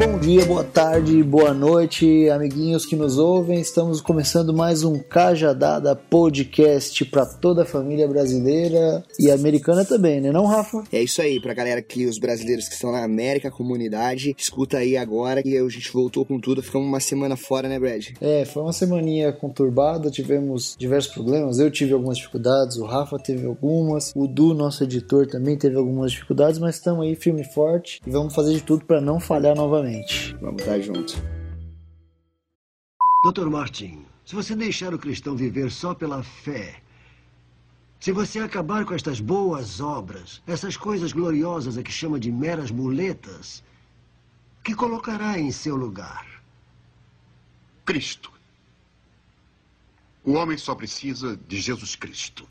Bom dia, boa tarde, boa noite, amiguinhos que nos ouvem. Estamos começando mais um Cajadada Podcast para toda a família brasileira e americana também, né, não, Rafa? É isso aí, pra galera que os brasileiros que estão na América, comunidade, escuta aí agora que a gente voltou com tudo, ficamos uma semana fora, né, Brad? É, foi uma semaninha conturbada, tivemos diversos problemas. Eu tive algumas dificuldades, o Rafa teve algumas, o Du, nosso editor, também teve algumas dificuldades, mas estamos aí firme e forte e vamos fazer de tudo para não falhar novamente. Vamos estar juntos. Doutor Martin, se você deixar o cristão viver só pela fé, se você acabar com estas boas obras, essas coisas gloriosas a que chama de meras muletas, o que colocará em seu lugar? Cristo. O homem só precisa de Jesus Cristo.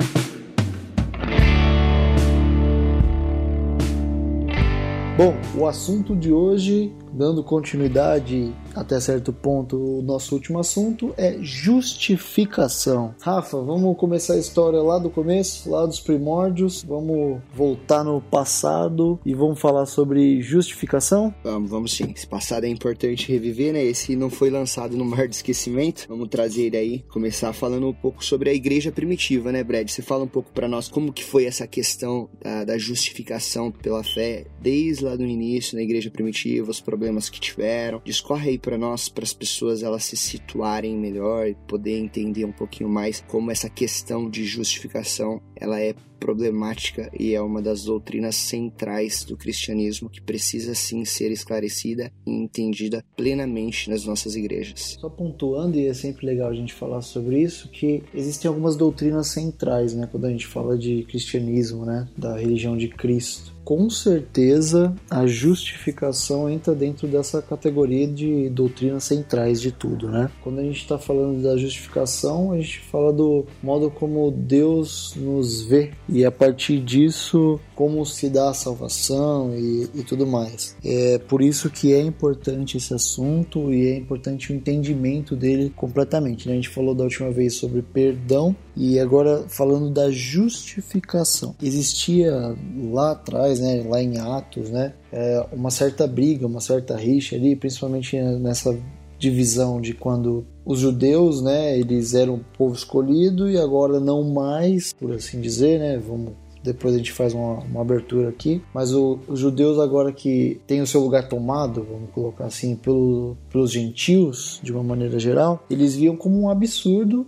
Bom, o assunto de hoje, dando continuidade até certo ponto, o nosso último assunto é justificação. Rafa, vamos começar a história lá do começo, lá dos primórdios. Vamos voltar no passado e vamos falar sobre justificação? Vamos, vamos sim. Esse passado é importante reviver, né? Esse não foi lançado no mar de esquecimento. Vamos trazer ele aí, começar falando um pouco sobre a igreja primitiva, né, Brad? Você fala um pouco para nós como que foi essa questão da, da justificação pela fé, desde lá do início, na igreja primitiva, os problemas que tiveram. Discorre aí para nós, para as pessoas elas se situarem melhor e poder entender um pouquinho mais como essa questão de justificação ela é problemática e é uma das doutrinas centrais do cristianismo que precisa sim ser esclarecida e entendida plenamente nas nossas igrejas. Só pontuando, e é sempre legal a gente falar sobre isso, que existem algumas doutrinas centrais, né, quando a gente fala de cristianismo, né, da religião de Cristo com certeza a justificação entra dentro dessa categoria de doutrinas centrais de tudo, né? Quando a gente está falando da justificação, a gente fala do modo como Deus nos vê e a partir disso como se dá a salvação e, e tudo mais. É por isso que é importante esse assunto e é importante o entendimento dele completamente. Né? A gente falou da última vez sobre perdão e agora falando da justificação. Existia lá atrás, né, lá em Atos, né, é, uma certa briga, uma certa rixa ali, principalmente nessa divisão de quando os judeus, né, eles eram o povo escolhido e agora não mais, por assim dizer, né, vamos depois a gente faz uma, uma abertura aqui, mas o, os judeus agora que têm o seu lugar tomado, vamos colocar assim, pelo, pelos gentios, de uma maneira geral, eles viam como um absurdo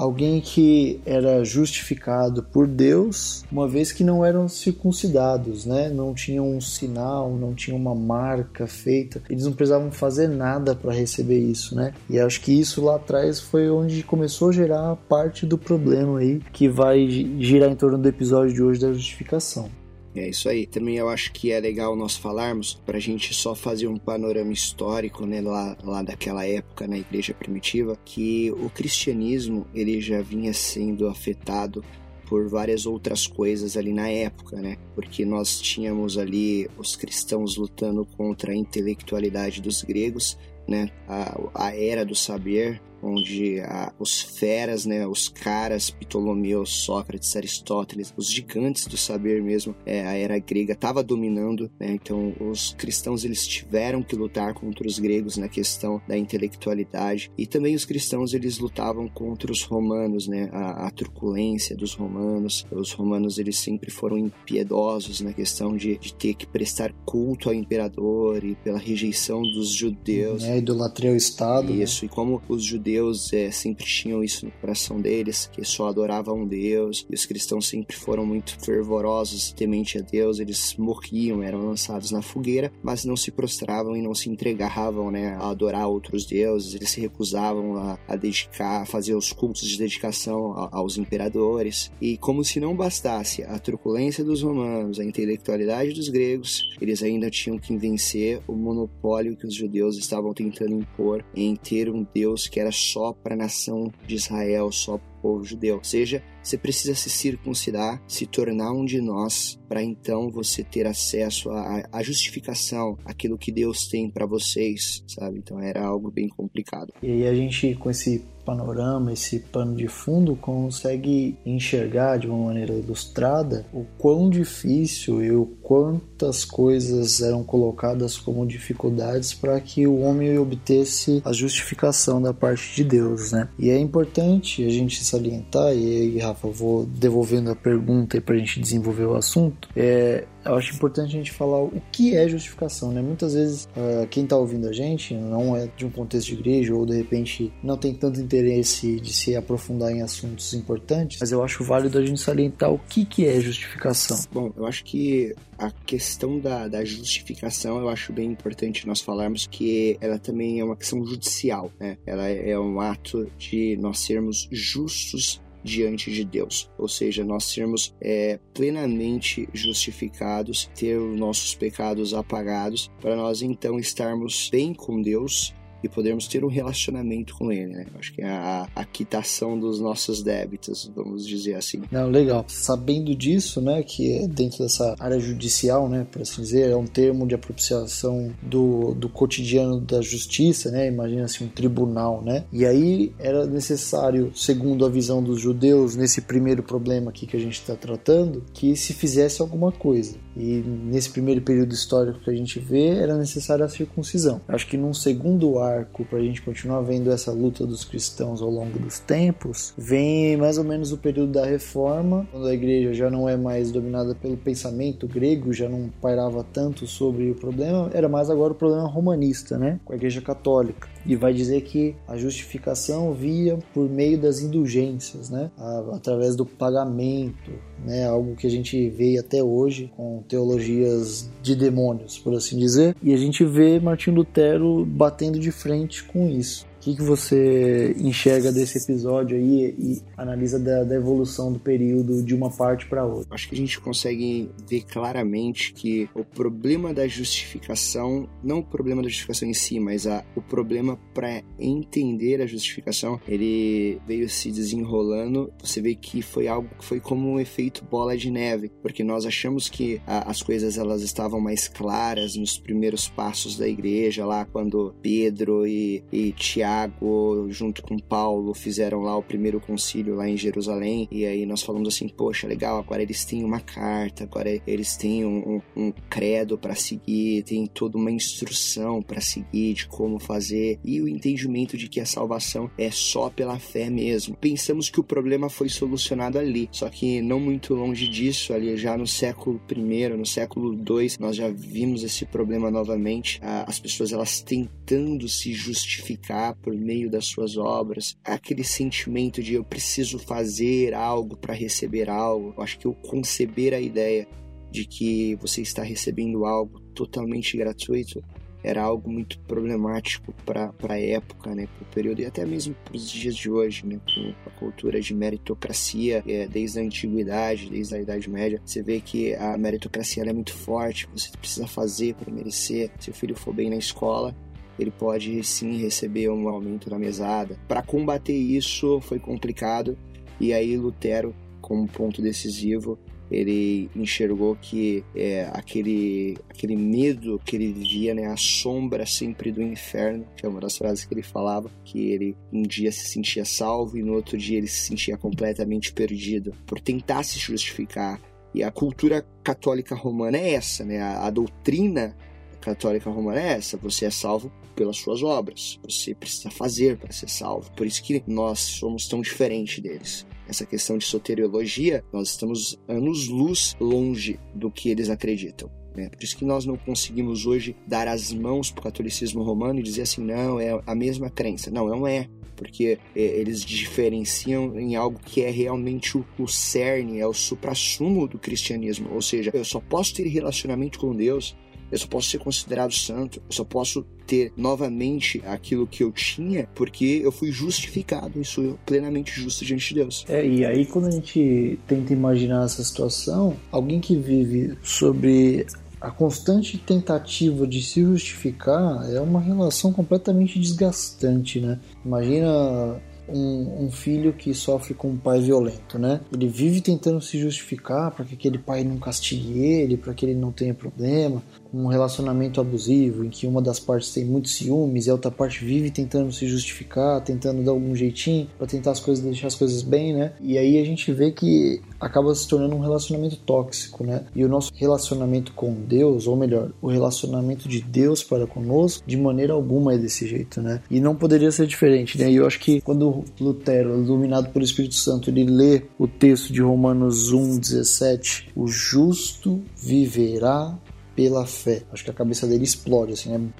alguém que era justificado por Deus, uma vez que não eram circuncidados, né? Não tinham um sinal, não tinham uma marca feita, eles não precisavam fazer nada para receber isso, né? E acho que isso lá atrás foi onde começou a gerar parte do problema aí que vai girar em torno do episódio de hoje da justificação. É isso aí. Também eu acho que é legal nós falarmos para a gente só fazer um panorama histórico, né, lá, lá daquela época na igreja primitiva, que o cristianismo ele já vinha sendo afetado por várias outras coisas ali na época, né? Porque nós tínhamos ali os cristãos lutando contra a intelectualidade dos gregos, né? A, a era do saber, onde a, os feras, né, os caras, Ptolomeu, Sócrates, Aristóteles, os gigantes do saber mesmo, é, a era grega estava dominando, né, então os cristãos eles tiveram que lutar contra os gregos na questão da intelectualidade e também os cristãos eles lutavam contra os romanos, né, a, a truculência dos romanos, os romanos eles sempre foram impiedosos na questão de, de ter que prestar culto ao imperador e pela rejeição dos judeus. É, idolatria ao Estado. Né? Isso, né? e como os judeus judeus é, sempre tinham isso no coração deles, que só adoravam um Deus, e os cristãos sempre foram muito fervorosos, temente a Deus, eles morriam, eram lançados na fogueira, mas não se prostravam e não se entregavam né, a adorar outros deuses, eles se recusavam a, a dedicar, a fazer os cultos de dedicação a, aos imperadores, e como se não bastasse a truculência dos romanos, a intelectualidade dos gregos, eles ainda tinham que vencer o monopólio que os judeus estavam tentando impor em ter um Deus que era só para a nação de Israel, só para o povo judeu. Ou seja, você precisa se circuncidar, se tornar um de nós, para então você ter acesso à, justificação, aquilo que Deus tem para vocês, sabe? Então era algo bem complicado. E aí a gente, com esse panorama, esse pano de fundo, consegue enxergar de uma maneira ilustrada o quão difícil e o quantas coisas eram colocadas como dificuldades para que o homem obtesse a justificação da parte de Deus, né? E é importante a gente salientar, e aí, Rafa, vou devolvendo a pergunta para a gente desenvolver o assunto, é eu acho importante a gente falar o que é justificação, né? Muitas vezes uh, quem está ouvindo a gente não é de um contexto de igreja ou de repente não tem tanto interesse de se aprofundar em assuntos importantes, mas eu acho válido a gente salientar o que, que é justificação. Bom, eu acho que a questão da, da justificação eu acho bem importante nós falarmos que ela também é uma questão judicial, né? Ela é um ato de nós sermos justos diante de Deus, ou seja, nós sermos é, plenamente justificados, ter os nossos pecados apagados, para nós então estarmos bem com Deus e podermos ter um relacionamento com ele, né? Acho que é a, a quitação dos nossos débitos, vamos dizer assim. Não, legal. Sabendo disso, né, que é dentro dessa área judicial, né, por assim dizer, é um termo de apropriação do, do cotidiano da justiça, né? Imagina assim um tribunal, né? E aí era necessário, segundo a visão dos judeus, nesse primeiro problema aqui que a gente está tratando, que se fizesse alguma coisa. E nesse primeiro período histórico que a gente vê, era necessária a circuncisão. Acho que num segundo arco, para a gente continuar vendo essa luta dos cristãos ao longo dos tempos, vem mais ou menos o período da reforma, quando a igreja já não é mais dominada pelo pensamento grego, já não pairava tanto sobre o problema, era mais agora o problema romanista, né? Com a igreja católica e vai dizer que a justificação via por meio das indulgências, né? através do pagamento, né? algo que a gente vê até hoje com teologias de demônios, por assim dizer, e a gente vê Martinho Lutero batendo de frente com isso. O que, que você enxerga desse episódio aí e analisa da, da evolução do período de uma parte para outra? Acho que a gente consegue ver claramente que o problema da justificação, não o problema da justificação em si, mas a, o problema para entender a justificação, ele veio se desenrolando. Você vê que foi algo que foi como um efeito bola de neve, porque nós achamos que a, as coisas elas estavam mais claras nos primeiros passos da igreja, lá quando Pedro e, e Tiago Tiago, junto com Paulo, fizeram lá o primeiro concílio lá em Jerusalém. E aí nós falamos assim: poxa, legal, agora eles têm uma carta, agora eles têm um, um, um credo para seguir, tem toda uma instrução para seguir de como fazer e o entendimento de que a salvação é só pela fé mesmo. Pensamos que o problema foi solucionado ali, só que não muito longe disso, ali já no século I, no século II, nós já vimos esse problema novamente. As pessoas elas tentando se justificar por meio das suas obras, aquele sentimento de eu preciso fazer algo para receber algo. Eu acho que o conceber a ideia de que você está recebendo algo totalmente gratuito era algo muito problemático para a época, né, para o período e até mesmo para os dias de hoje, né, com a cultura de meritocracia é, desde a antiguidade, desde a Idade Média, você vê que a meritocracia é muito forte, você precisa fazer para merecer. Se o filho for bem na escola, ele pode sim receber um aumento na mesada. Para combater isso foi complicado e aí Lutero, como ponto decisivo, ele enxergou que é, aquele, aquele medo que ele vivia, né, a sombra sempre do inferno, que é uma das frases que ele falava, que ele um dia se sentia salvo e no outro dia ele se sentia completamente perdido por tentar se justificar. E a cultura católica romana é essa, né? A, a doutrina católica romana é essa: você é salvo pelas suas obras. Você precisa fazer para ser salvo. Por isso que nós somos tão diferentes deles. Essa questão de soteriologia, nós estamos anos-luz longe do que eles acreditam. Né? Por isso que nós não conseguimos hoje dar as mãos para o catolicismo romano e dizer assim, não, é a mesma crença. Não, não é porque é, eles diferenciam em algo que é realmente o, o cerne, é o suprassumo do cristianismo. Ou seja, eu só posso ter relacionamento com Deus eu só posso ser considerado santo, eu só posso ter novamente aquilo que eu tinha porque eu fui justificado e sou plenamente justo diante de Deus. É, e aí quando a gente tenta imaginar essa situação, alguém que vive sobre a constante tentativa de se justificar é uma relação completamente desgastante, né? Imagina um, um, filho que sofre com um pai violento, né? Ele vive tentando se justificar para que aquele pai não castigue ele, para que ele não tenha problema, um relacionamento abusivo em que uma das partes tem muitos ciúmes e a outra parte vive tentando se justificar, tentando dar algum jeitinho para tentar as coisas deixar as coisas bem, né? E aí a gente vê que acaba se tornando um relacionamento tóxico, né? E o nosso relacionamento com Deus, ou melhor, o relacionamento de Deus para conosco, de maneira alguma é desse jeito, né? E não poderia ser diferente, né? E eu acho que quando Lutero, iluminado pelo Espírito Santo, ele lê o texto de Romanos 1:17, o justo viverá pela fé. Acho que a cabeça dele explode, assim, né?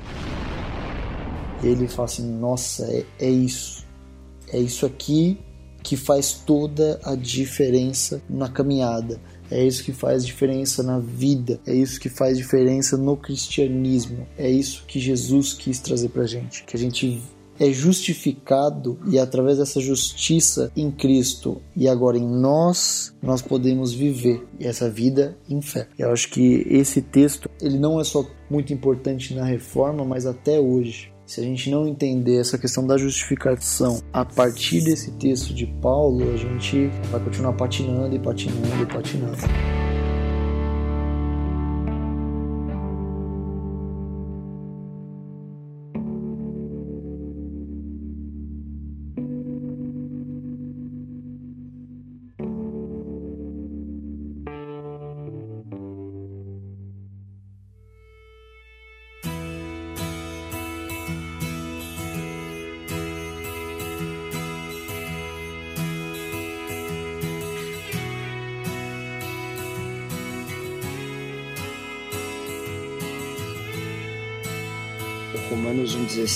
Ele fala assim: nossa, é, é isso. É isso aqui que faz toda a diferença na caminhada. É isso que faz diferença na vida. É isso que faz diferença no cristianismo. É isso que Jesus quis trazer pra gente. Que a gente é justificado e através dessa justiça em Cristo e agora em nós, nós podemos viver essa vida em fé. Eu acho que esse texto, ele não é só muito importante na reforma, mas até hoje. Se a gente não entender essa questão da justificação a partir desse texto de Paulo, a gente vai continuar patinando e patinando e patinando.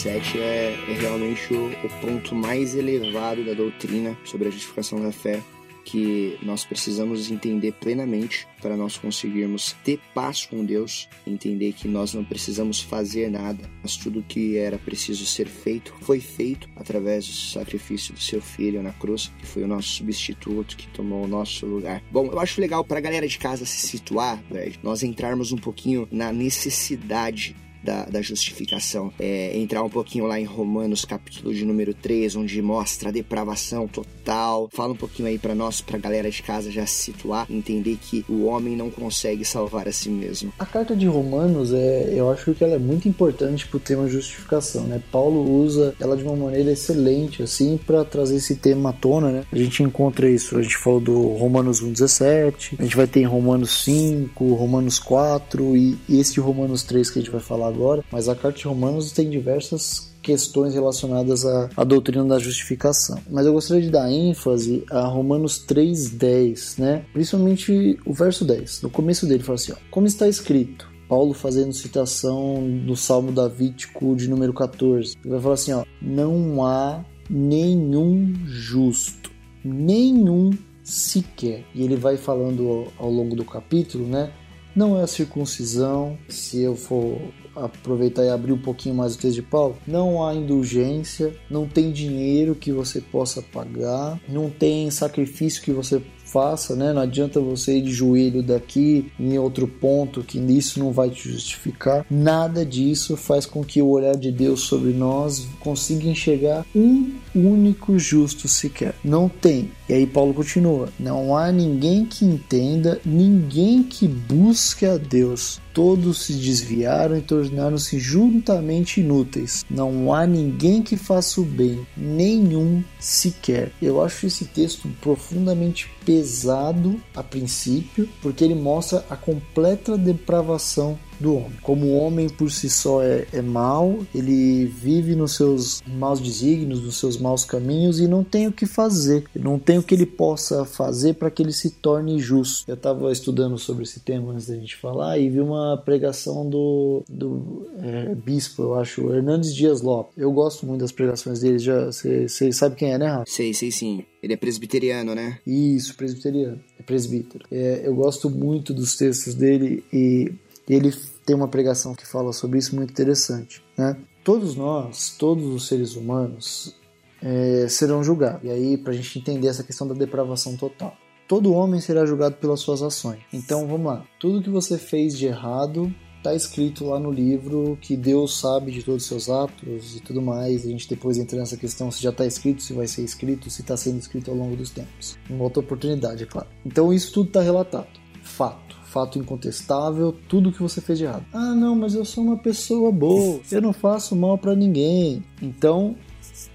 Romanos 1,17 é, é realmente o, o ponto mais elevado da doutrina sobre a justificação da fé que nós precisamos entender plenamente para nós conseguirmos ter paz com Deus, entender que nós não precisamos fazer nada, mas tudo que era preciso ser feito foi feito através do sacrifício do seu filho na cruz, que foi o nosso substituto que tomou o nosso lugar. Bom, eu acho legal para a galera de casa se situar, nós entrarmos um pouquinho na necessidade da, da justificação. É, entrar um pouquinho lá em Romanos, capítulo de número 3, onde mostra a depravação total. Fala um pouquinho aí para nós, pra galera de casa já se situar, entender que o homem não consegue salvar a si mesmo. A carta de Romanos, é, eu acho que ela é muito importante pro tema justificação, né? Paulo usa ela de uma maneira excelente, assim, para trazer esse tema à tona, né? A gente encontra isso, a gente falou do Romanos 1,17, a gente vai ter em Romanos 5, Romanos 4 e esse Romanos 3 que a gente vai falar agora, mas a carta de Romanos tem diversas questões relacionadas à, à, doutrina da justificação. Mas eu gostaria de dar ênfase a Romanos 3:10, né? Principalmente o verso 10. No começo dele fala assim, ó, como está escrito, Paulo fazendo citação do Salmo Davídico de número 14. Ele vai falar assim, ó, não há nenhum justo, nenhum sequer. E ele vai falando ao longo do capítulo, né? Não é a circuncisão, se eu for aproveitar e abrir um pouquinho mais o texto de Paulo, não há indulgência, não tem dinheiro que você possa pagar, não tem sacrifício que você faça, né? Não adianta você ir de joelho daqui em outro ponto que isso não vai te justificar. Nada disso faz com que o olhar de Deus sobre nós consiga enxergar um único justo sequer. Não tem. E aí Paulo continua: não há ninguém que entenda, ninguém que busque a Deus. Todos se desviaram e tornaram-se juntamente inúteis. Não há ninguém que faça o bem, nenhum sequer. Eu acho esse texto profundamente pesado a princípio, porque ele mostra a completa depravação do homem. Como o homem por si só é, é mau, ele vive nos seus maus desígnios, nos seus maus caminhos e não tem o que fazer, não tem o que ele possa fazer para que ele se torne justo. Eu estava estudando sobre esse tema antes da gente falar e vi uma pregação do, do é, bispo, eu acho, Hernandes Dias Lopes. Eu gosto muito das pregações dele, já você sabe quem é, né, Rafa? Sei, sei sim. Ele é presbiteriano, né? Isso, presbiteriano. É presbítero. É, eu gosto muito dos textos dele e ele tem uma pregação que fala sobre isso muito interessante, né? Todos nós, todos os seres humanos, é, serão julgados. E aí, para a gente entender essa questão da depravação total. Todo homem será julgado pelas suas ações. Então, vamos lá. Tudo que você fez de errado está escrito lá no livro que Deus sabe de todos os seus atos e tudo mais. A gente depois entra nessa questão se já está escrito, se vai ser escrito, se está sendo escrito ao longo dos tempos. Uma outra oportunidade, é claro. Então isso tudo está relatado. Fato. Fato incontestável, tudo que você fez de errado. Ah, não, mas eu sou uma pessoa boa, eu não faço mal para ninguém. Então,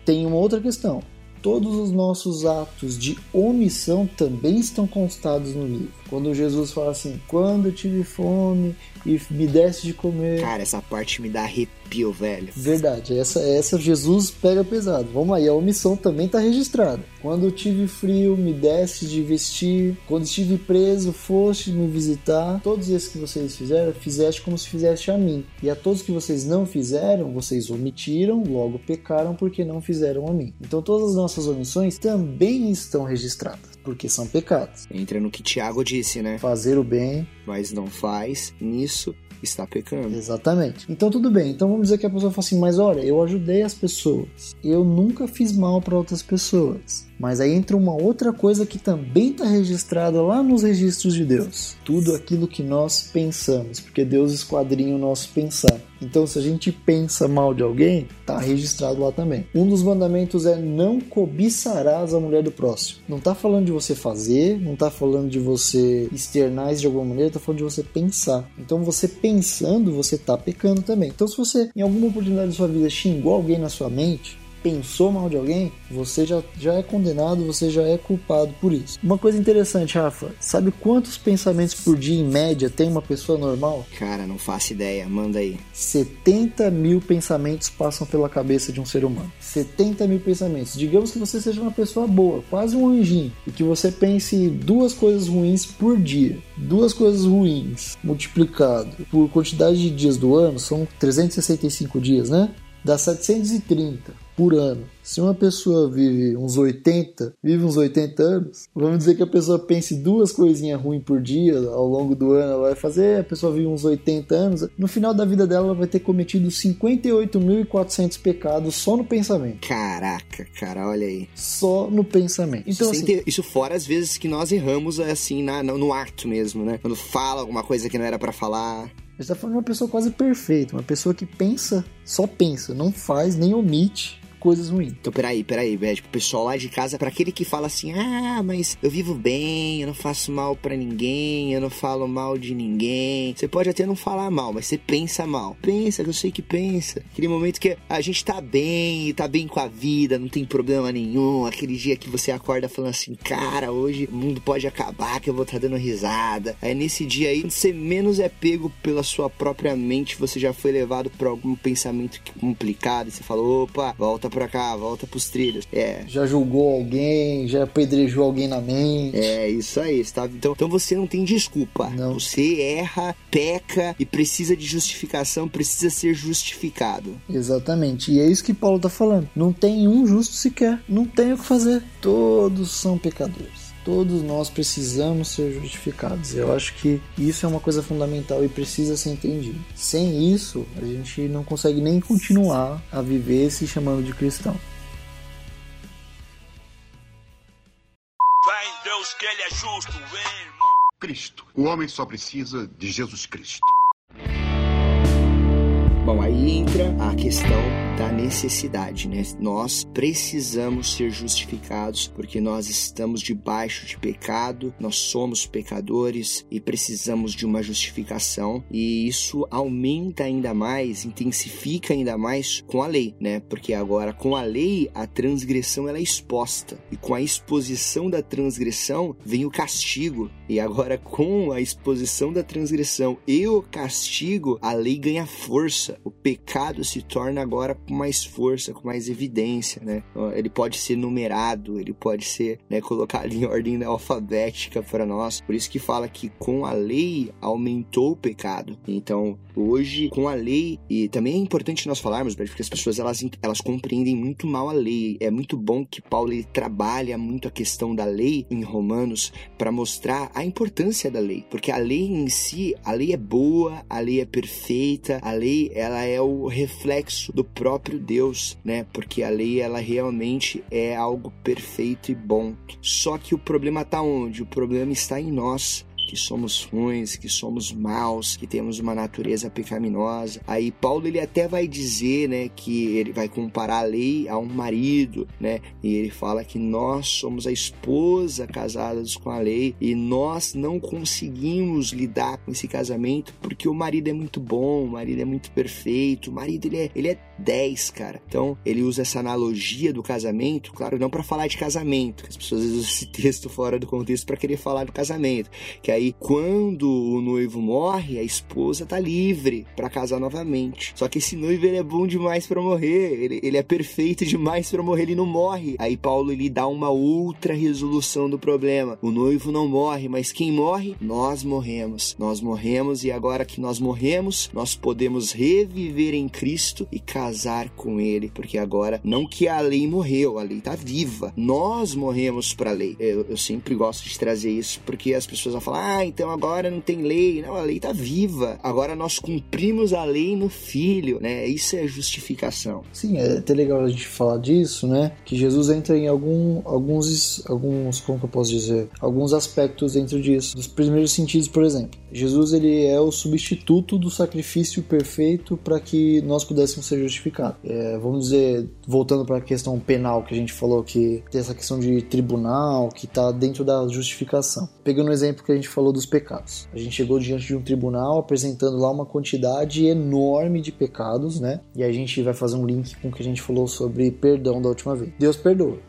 tem uma outra questão. Todos os nossos atos de omissão também estão constados no livro. Quando Jesus fala assim: Quando eu tive fome e me desse de comer. Cara, essa parte me dá arrepio, velho. Verdade, essa, essa Jesus pega pesado. Vamos aí, a omissão também está registrada. Quando eu tive frio, me desse de vestir. Quando estive preso, foste me visitar. Todos esses que vocês fizeram, fizeste como se fizeste a mim. E a todos que vocês não fizeram, vocês omitiram, logo pecaram porque não fizeram a mim. Então todas as nossas omissões também estão registradas, porque são pecados. Entra no que Tiago disse, né? Fazer o bem, mas não faz, nisso está pecando. Exatamente. Então tudo bem. Então vamos dizer que a pessoa fala assim: "Mas olha, eu ajudei as pessoas. Eu nunca fiz mal para outras pessoas". Mas aí entra uma outra coisa que também está registrada lá nos registros de Deus. Tudo aquilo que nós pensamos, porque Deus esquadrinha o nosso pensar. Então, se a gente pensa mal de alguém, está registrado lá também. Um dos mandamentos é não cobiçarás a mulher do próximo. Não está falando de você fazer, não está falando de você externar isso de alguma maneira, está falando de você pensar. Então, você pensando, você está pecando também. Então, se você em alguma oportunidade da sua vida xingou alguém na sua mente, pensou mal de alguém, você já, já é condenado, você já é culpado por isso. Uma coisa interessante, Rafa, sabe quantos pensamentos por dia em média tem uma pessoa normal? Cara, não faço ideia, manda aí. 70 mil pensamentos passam pela cabeça de um ser humano. 70 mil pensamentos. Digamos que você seja uma pessoa boa, quase um anjinho, e que você pense duas coisas ruins por dia. Duas coisas ruins multiplicado por quantidade de dias do ano, são 365 dias, né? Dá 730 por ano. Se uma pessoa vive uns 80, vive uns 80 anos, vamos dizer que a pessoa pense duas coisinhas ruins por dia ao longo do ano, ela vai fazer, a pessoa vive uns 80 anos, no final da vida dela ela vai ter cometido 58.400 pecados só no pensamento. Caraca, cara, olha aí. Só no pensamento. Então, assim, ter, isso fora as vezes que nós erramos assim na, no ato mesmo, né? Quando fala alguma coisa que não era para falar. A gente tá falando de uma pessoa quase perfeita, uma pessoa que pensa, só pensa, não faz nem omite coisas ruins. Então, peraí, peraí, velho. Tipo, o pessoal lá de casa, para aquele que fala assim, ah, mas eu vivo bem, eu não faço mal para ninguém, eu não falo mal de ninguém. Você pode até não falar mal, mas você pensa mal. Pensa, que eu sei que pensa. Aquele momento que a gente tá bem, tá bem com a vida, não tem problema nenhum. Aquele dia que você acorda falando assim, cara, hoje o mundo pode acabar, que eu vou estar tá dando risada. Aí nesse dia aí, você menos é pego pela sua própria mente, você já foi levado por algum pensamento complicado e você falou, opa, volta volta pra cá, volta pros trilhos. É. Já julgou alguém, já apedrejou alguém na mente. É, isso aí, tá? Então, então você não tem desculpa. Não. Você erra, peca e precisa de justificação, precisa ser justificado. Exatamente. E é isso que Paulo tá falando. Não tem um justo sequer. Não tem o que fazer. Todos são pecadores todos nós precisamos ser justificados. Eu acho que isso é uma coisa fundamental e precisa ser entendido. Sem isso, a gente não consegue nem continuar a viver se chamando de cristão. Fé em Deus que ele é justo, irmão. Cristo. O homem só precisa de Jesus Cristo. Bom, aí entra a questão da necessidade, né? Nós precisamos ser justificados porque nós estamos debaixo de pecado, nós somos pecadores e precisamos de uma justificação e isso aumenta ainda mais, intensifica ainda mais com a lei, né? Porque agora com a lei a transgressão ela é exposta e com a exposição da transgressão vem o castigo e agora com a exposição da transgressão e o castigo a lei ganha força, o pecado se torna agora com mais força, com mais evidência, né? Ele pode ser numerado, ele pode ser né, colocado em ordem alfabética para nós. Por isso que fala que com a lei aumentou o pecado. Então, hoje, com a lei, e também é importante nós falarmos, porque as pessoas elas, elas compreendem muito mal a lei. É muito bom que Paulo ele trabalha muito a questão da lei em Romanos para mostrar a importância da lei, porque a lei em si, a lei é boa, a lei é perfeita, a lei ela é o reflexo do próprio Deus, né? Porque a lei ela realmente é algo perfeito e bom. Só que o problema está onde? O problema está em nós que somos ruins, que somos maus, que temos uma natureza pecaminosa. Aí Paulo ele até vai dizer, né, que ele vai comparar a lei a um marido, né? E ele fala que nós somos a esposa casadas com a lei e nós não conseguimos lidar com esse casamento porque o marido é muito bom, o marido é muito perfeito, o marido ele é, ele é 10, cara. Então, ele usa essa analogia do casamento, claro, não para falar de casamento, que as pessoas usam esse texto fora do contexto para querer falar do casamento, que aí aí, quando o noivo morre, a esposa tá livre para casar novamente. Só que esse noivo ele é bom demais para morrer, ele, ele é perfeito demais para morrer, ele não morre. Aí Paulo ele dá uma outra resolução do problema. O noivo não morre, mas quem morre? Nós morremos. Nós morremos e agora que nós morremos, nós podemos reviver em Cristo e casar com ele, porque agora não que a lei morreu, a lei tá viva. Nós morremos para a lei. Eu, eu sempre gosto de trazer isso porque as pessoas vão falar: ah, então agora não tem lei. Não, a lei está viva. Agora nós cumprimos a lei no Filho, né? Isso é justificação. Sim, é até legal a gente falar disso, né? Que Jesus entra em algum, alguns, alguns, como que eu posso dizer? Alguns aspectos dentro disso. Dos primeiros sentidos, por exemplo. Jesus ele é o substituto do sacrifício perfeito para que nós pudéssemos ser justificados. É, vamos dizer, voltando para a questão penal que a gente falou que tem essa questão de tribunal que está dentro da justificação. Pegando o exemplo que a gente falou dos pecados. A gente chegou diante de um tribunal apresentando lá uma quantidade enorme de pecados, né? E a gente vai fazer um link com o que a gente falou sobre perdão da última vez. Deus perdoa,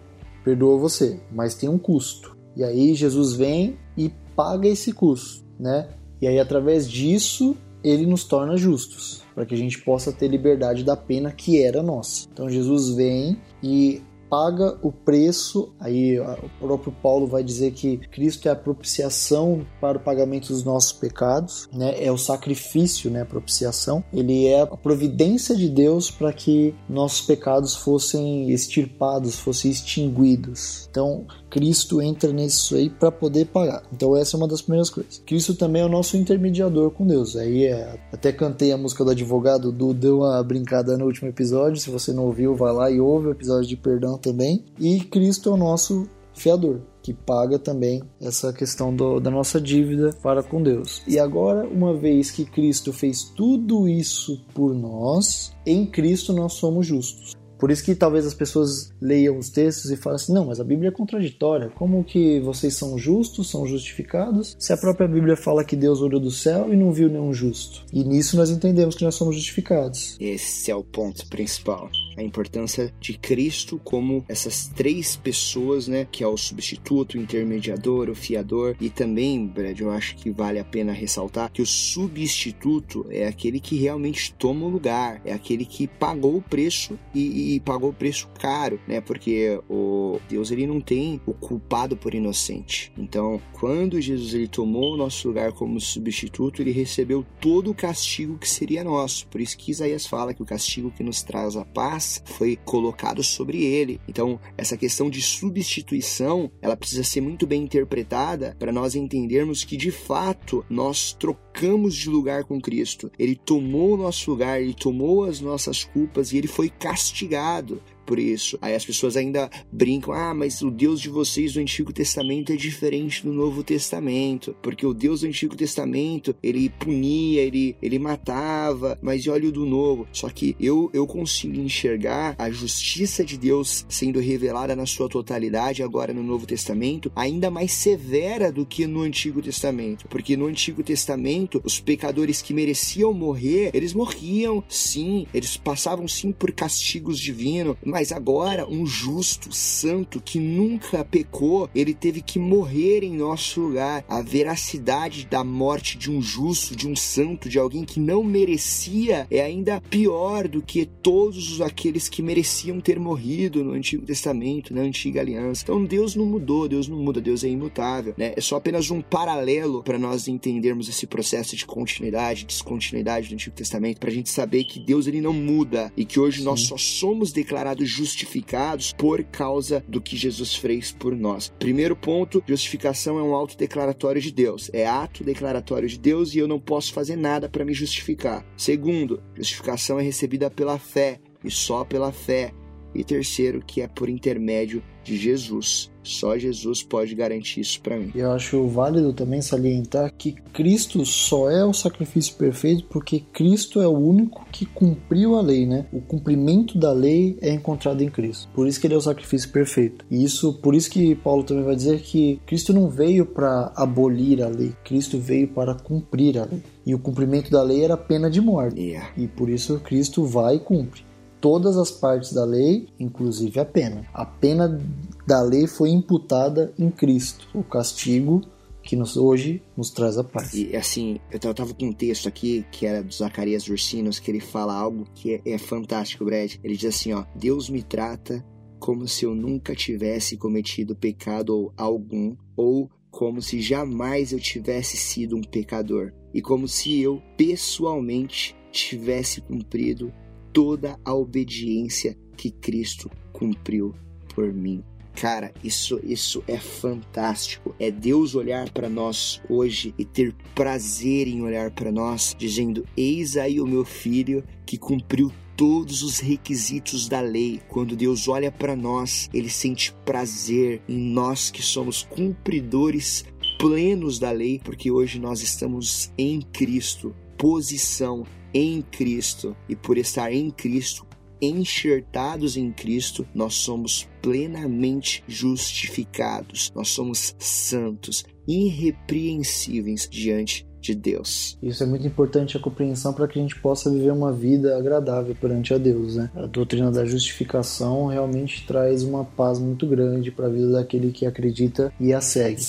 perdoa você, mas tem um custo. E aí Jesus vem e paga esse custo, né? E aí, através disso, ele nos torna justos, para que a gente possa ter liberdade da pena que era nossa. Então, Jesus vem e paga o preço. Aí o próprio Paulo vai dizer que Cristo é a propiciação para o pagamento dos nossos pecados, né? É o sacrifício, né? A propiciação. Ele é a providência de Deus para que nossos pecados fossem extirpados, fossem extinguidos. Então, Cristo entra nisso aí para poder pagar. Então essa é uma das primeiras coisas. Cristo também é o nosso intermediador com Deus. Aí é, até cantei a música do advogado, do deu uma brincada no último episódio. Se você não ouviu, vai lá e ouve o episódio de perdão também. E Cristo é o nosso fiador que paga também essa questão do, da nossa dívida para com Deus. E agora, uma vez que Cristo fez tudo isso por nós, em Cristo nós somos justos. Por isso que talvez as pessoas leiam os textos e falem assim: não, mas a Bíblia é contraditória. Como que vocês são justos, são justificados, se a própria Bíblia fala que Deus olhou do céu e não viu nenhum justo? E nisso nós entendemos que nós somos justificados. Esse é o ponto principal. A importância de Cristo como essas três pessoas, né? Que é o substituto, o intermediador, o fiador. E também, Brad, eu acho que vale a pena ressaltar que o substituto é aquele que realmente toma o lugar, é aquele que pagou o preço e, e pagou o preço caro, né? Porque o Deus ele não tem o culpado por inocente. Então, quando Jesus ele tomou o nosso lugar como substituto, ele recebeu todo o castigo que seria nosso. Por isso que Isaías fala que o castigo que nos traz a paz foi colocado sobre ele. Então, essa questão de substituição, ela precisa ser muito bem interpretada para nós entendermos que de fato nós trocamos de lugar com Cristo. Ele tomou o nosso lugar, ele tomou as nossas culpas e ele foi castigado por isso. Aí as pessoas ainda brincam: ah, mas o Deus de vocês do Antigo Testamento é diferente do Novo Testamento, porque o Deus do Antigo Testamento ele punia, ele, ele matava, mas olha o do Novo. Só que eu, eu consigo enxergar a justiça de Deus sendo revelada na sua totalidade agora no Novo Testamento, ainda mais severa do que no Antigo Testamento, porque no Antigo Testamento os pecadores que mereciam morrer, eles morriam, sim, eles passavam sim por castigos divinos, mas agora um justo, santo que nunca pecou, ele teve que morrer em nosso lugar. A veracidade da morte de um justo, de um santo, de alguém que não merecia é ainda pior do que todos aqueles que mereciam ter morrido no Antigo Testamento, na Antiga Aliança. Então Deus não mudou, Deus não muda, Deus é imutável, né? É só apenas um paralelo para nós entendermos esse processo de continuidade, descontinuidade do Antigo Testamento, para a gente saber que Deus ele não muda e que hoje Sim. nós só somos declarados justificados por causa do que Jesus fez por nós. Primeiro ponto, justificação é um auto declaratório de Deus, é ato declaratório de Deus e eu não posso fazer nada para me justificar. Segundo, justificação é recebida pela fé e só pela fé. E terceiro, que é por intermédio de Jesus. Só Jesus pode garantir isso para mim. Eu acho válido também salientar que Cristo só é o sacrifício perfeito porque Cristo é o único que cumpriu a lei, né? O cumprimento da lei é encontrado em Cristo. Por isso que ele é o sacrifício perfeito. E isso, por isso que Paulo também vai dizer que Cristo não veio para abolir a lei, Cristo veio para cumprir a lei. E o cumprimento da lei era pena de morte. Yeah. E por isso Cristo vai e cumpre todas as partes da lei, inclusive a pena. A pena da lei foi imputada em Cristo, o castigo que nos, hoje nos traz a paz. E assim, eu tava com um texto aqui que era do Zacarias Ursinos, que ele fala algo que é, é fantástico, Brad. Ele diz assim, ó: Deus me trata como se eu nunca tivesse cometido pecado algum, ou como se jamais eu tivesse sido um pecador, e como se eu pessoalmente tivesse cumprido toda a obediência que Cristo cumpriu por mim. Cara, isso isso é fantástico. É Deus olhar para nós hoje e ter prazer em olhar para nós, dizendo: Eis aí o meu filho que cumpriu todos os requisitos da lei. Quando Deus olha para nós, ele sente prazer em nós que somos cumpridores plenos da lei, porque hoje nós estamos em Cristo, posição em Cristo. E por estar em Cristo, enxertados em Cristo, nós somos plenamente justificados, nós somos santos, irrepreensíveis diante de Deus. Isso é muito importante a compreensão para que a gente possa viver uma vida agradável perante a Deus, né? A doutrina da justificação realmente traz uma paz muito grande para a vida daquele que acredita e a segue.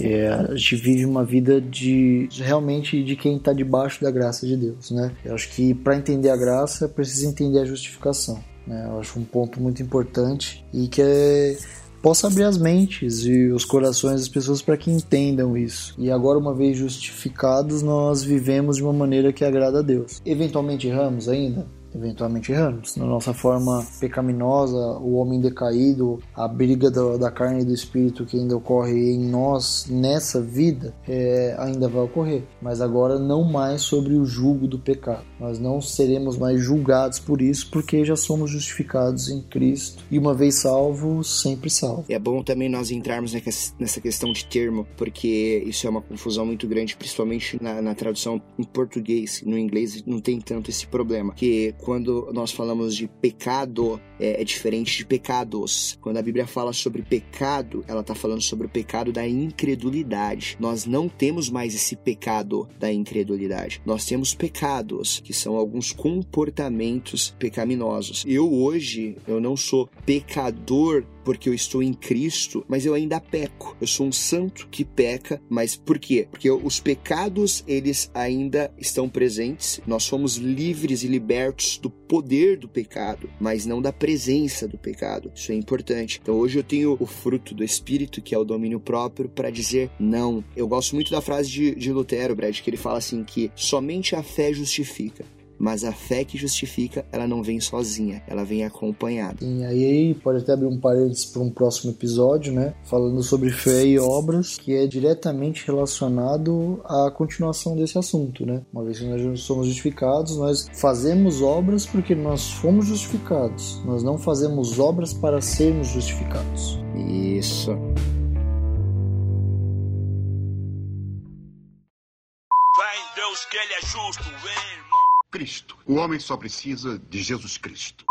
É, a gente vive uma vida de realmente de quem está debaixo da graça de Deus, né? Eu acho que para entender a graça precisa entender a justificação. Né? Eu acho um ponto muito importante e que é possa abrir as mentes e os corações das pessoas para que entendam isso. E agora, uma vez justificados, nós vivemos de uma maneira que agrada a Deus. Eventualmente erramos ainda? Eventualmente erramos. Na nossa forma pecaminosa, o homem decaído, a briga da, da carne e do espírito que ainda ocorre em nós nessa vida, é, ainda vai ocorrer. Mas agora não mais sobre o julgo do pecado. Nós não seremos mais julgados por isso, porque já somos justificados em Cristo. E uma vez salvo, sempre salvo. É bom também nós entrarmos nessa questão de termo, porque isso é uma confusão muito grande, principalmente na, na tradução em português. No inglês não tem tanto esse problema. Que quando nós falamos de pecado, é, é, diferente de pecados. Quando a Bíblia fala sobre pecado, ela está falando sobre o pecado da incredulidade. Nós não temos mais esse pecado da incredulidade. Nós temos pecados, que são alguns comportamentos pecaminosos. Eu hoje, eu não sou pecador porque eu estou em Cristo, mas eu ainda peco. Eu sou um santo que peca, mas por quê? Porque os pecados, eles ainda estão presentes. Nós somos livres e libertos do poder do pecado, mas não da presença do pecado. Isso é importante. Então hoje eu tenho o fruto do Espírito, que é o domínio próprio, para dizer não. Eu gosto muito da frase de, de Lutero, Brad, que ele fala assim que somente a fé justifica. Mas a fé que justifica, ela não vem sozinha, ela vem acompanhada. E aí pode até abrir um parênteses para um próximo episódio, né? Falando sobre fé e obras, que é diretamente relacionado à continuação desse assunto, né? Uma vez que nós somos justificados, nós fazemos obras porque nós fomos justificados. Nós não fazemos obras para sermos justificados. Isso. Deus que ele é justo, Cristo. O homem só precisa de Jesus Cristo.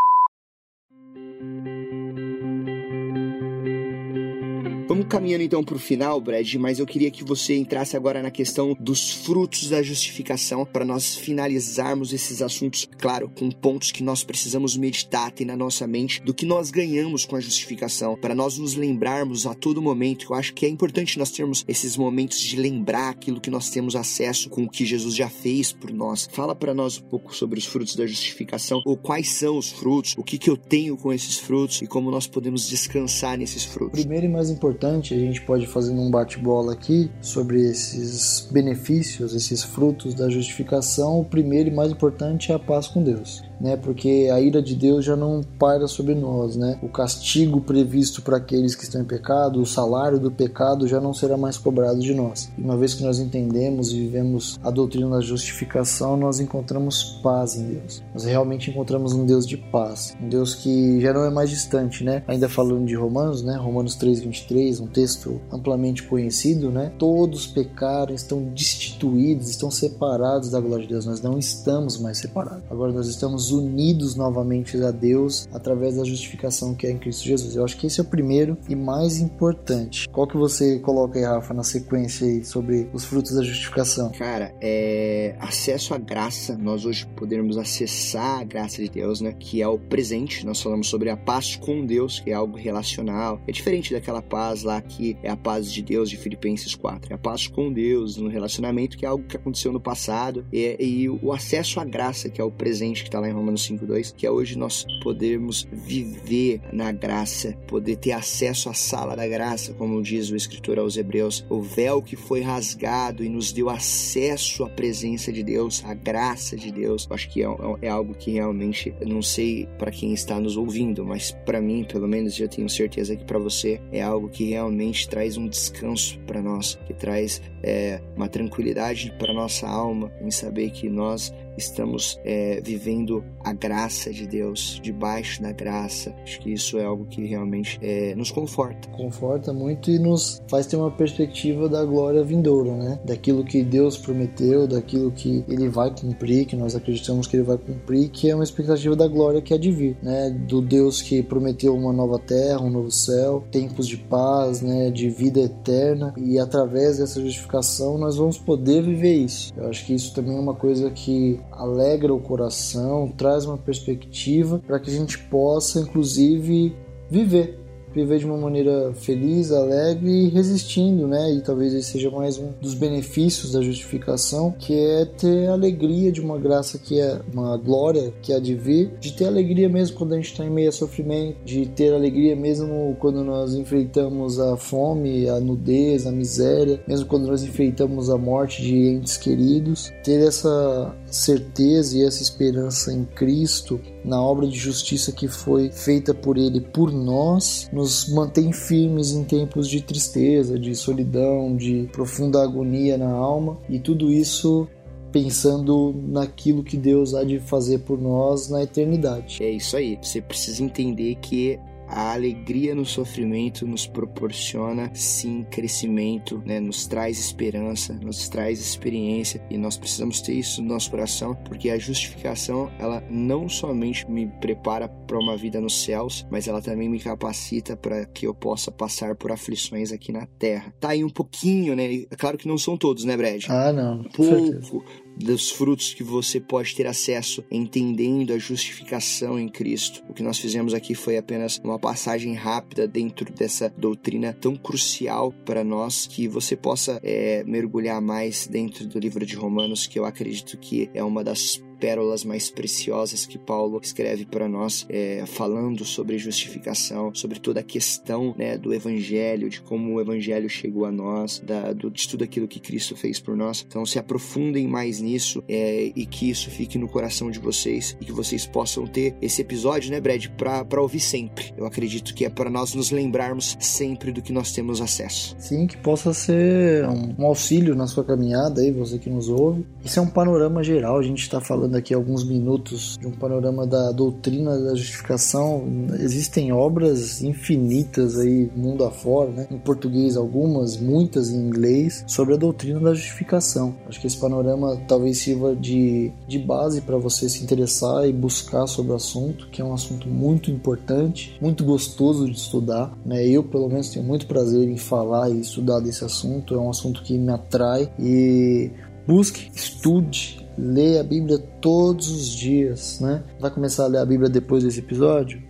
Vamos caminhando então para o final, Brad, mas eu queria que você entrasse agora na questão dos frutos da justificação para nós finalizarmos esses assuntos, claro, com pontos que nós precisamos meditar, ter na nossa mente do que nós ganhamos com a justificação, para nós nos lembrarmos a todo momento. Eu acho que é importante nós termos esses momentos de lembrar aquilo que nós temos acesso com o que Jesus já fez por nós. Fala para nós um pouco sobre os frutos da justificação, ou quais são os frutos, o que, que eu tenho com esses frutos e como nós podemos descansar nesses frutos. Primeiro e mais importante importante, a gente pode fazer um bate-bola aqui sobre esses benefícios, esses frutos da justificação. O primeiro e mais importante é a paz com Deus né? Porque a ira de Deus já não paira sobre nós, né? O castigo previsto para aqueles que estão em pecado, o salário do pecado já não será mais cobrado de nós. E uma vez que nós entendemos e vivemos a doutrina da justificação, nós encontramos paz em Deus. Nós realmente encontramos um Deus de paz, um Deus que já não é mais distante, né? Ainda falando de Romanos, né? Romanos 3:23, um texto amplamente conhecido, né? Todos pecaram, estão destituídos, estão separados da glória de Deus. Nós não estamos mais separados. Agora nós estamos unidos novamente a Deus através da justificação que é em Cristo Jesus. Eu acho que esse é o primeiro e mais importante. Qual que você coloca aí, Rafa, na sequência aí sobre os frutos da justificação? Cara, é acesso à graça. Nós hoje podemos acessar a graça de Deus, né? Que é o presente. Nós falamos sobre a paz com Deus, que é algo relacional. É diferente daquela paz lá que é a paz de Deus de Filipenses 4. É a paz com Deus no relacionamento, que é algo que aconteceu no passado. E, e o acesso à graça, que é o presente que está lá em Romanos 5:2, que é hoje nós podermos viver na graça, poder ter acesso à sala da graça, como diz o escritor aos Hebreus, o véu que foi rasgado e nos deu acesso à presença de Deus, à graça de Deus. Eu acho que é, é algo que realmente, não sei para quem está nos ouvindo, mas para mim, pelo menos, eu tenho certeza que para você é algo que realmente traz um descanso para nós, que traz é, uma tranquilidade para nossa alma em saber que nós estamos é, vivendo a graça de Deus, debaixo da graça. Acho que isso é algo que realmente é, nos conforta. Conforta muito e nos faz ter uma perspectiva da glória vindoura, né? Daquilo que Deus prometeu, daquilo que Ele vai cumprir, que nós acreditamos que Ele vai cumprir, que é uma expectativa da glória que há de vir, né? Do Deus que prometeu uma nova terra, um novo céu, tempos de paz, né? De vida eterna e através dessa justificação nós vamos poder viver isso. Eu acho que isso também é uma coisa que alegra o coração, traz uma perspectiva para que a gente possa, inclusive, viver viver de uma maneira feliz, alegre e resistindo, né? E talvez esse seja mais um dos benefícios da justificação, que é ter alegria de uma graça que é uma glória que há de vir, de ter alegria mesmo quando a gente está em meio a sofrimento, de ter alegria mesmo quando nós enfrentamos a fome, a nudez, a miséria, mesmo quando nós enfrentamos a morte de entes queridos, ter essa certeza e essa esperança em Cristo, na obra de justiça que foi feita por Ele por nós, nos mantém firmes em tempos de tristeza, de solidão, de profunda agonia na alma, e tudo isso pensando naquilo que Deus há de fazer por nós na eternidade. É isso aí. Você precisa entender que a alegria no sofrimento nos proporciona sim crescimento, né? nos traz esperança, nos traz experiência e nós precisamos ter isso no nosso coração porque a justificação ela não somente me prepara para uma vida nos céus, mas ela também me capacita para que eu possa passar por aflições aqui na terra. Tá aí um pouquinho, né? É claro que não são todos, né, Brad? Ah, não. Pouco dos frutos que você pode ter acesso entendendo a justificação em Cristo. O que nós fizemos aqui foi apenas uma passagem rápida dentro dessa doutrina tão crucial para nós que você possa é, mergulhar mais dentro do livro de Romanos, que eu acredito que é uma das pérolas mais preciosas que Paulo escreve para nós, é, falando sobre justificação, sobre toda a questão né, do Evangelho, de como o Evangelho chegou a nós, da, do, de tudo aquilo que Cristo fez por nós. Então, se aprofundem mais nisso é, e que isso fique no coração de vocês e que vocês possam ter esse episódio, né, Brad, para ouvir sempre. Eu acredito que é para nós nos lembrarmos sempre do que nós temos acesso. Sim, que possa ser um, um auxílio na sua caminhada aí, você que nos ouve. Isso é um panorama geral, a gente está falando aqui alguns minutos de um panorama da doutrina da justificação. Existem obras infinitas aí mundo afora, né? Em português algumas, muitas em inglês, sobre a doutrina da justificação. Acho que esse panorama talvez sirva de, de base para você se interessar e buscar sobre o assunto, que é um assunto muito importante, muito gostoso de estudar, né? Eu, pelo menos, tenho muito prazer em falar e estudar desse assunto, é um assunto que me atrai e busque, estude, leia a Bíblia todos os dias, né? Vai começar a ler a Bíblia depois desse episódio?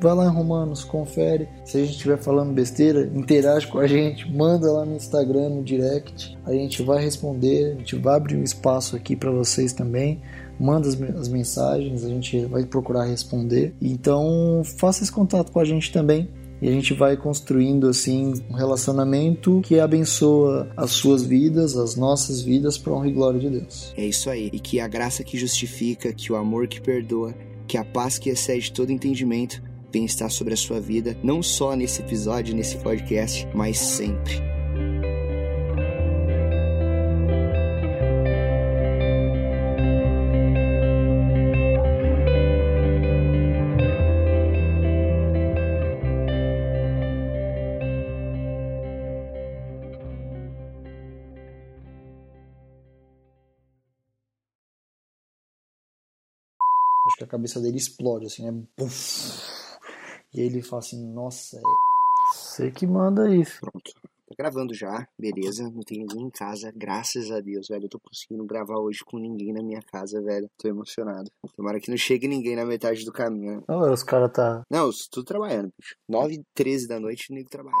Vai lá em Romanos, confere. Se a gente estiver falando besteira, interage com a gente, manda lá no Instagram, no direct. A gente vai responder, a gente vai abrir um espaço aqui para vocês também. Manda as mensagens, a gente vai procurar responder. Então, faça esse contato com a gente também e a gente vai construindo assim um relacionamento que abençoa as suas vidas, as nossas vidas para honra e glória de Deus. É isso aí. E que a graça que justifica, que o amor que perdoa, que a paz que excede todo entendimento venha estar sobre a sua vida, não só nesse episódio, nesse podcast, mas sempre. Cabeça dele explode, assim, né? Puff. E ele fala assim, nossa, é você que manda isso. Pronto. Tô gravando já, beleza. Não tem ninguém em casa, graças a Deus, velho. Eu tô conseguindo gravar hoje com ninguém na minha casa, velho. Tô emocionado. Tomara que não chegue ninguém na metade do caminho. né? Não, os caras tá. Não, eu tô trabalhando, bicho. 9 e 13 da noite, nego trabalhando.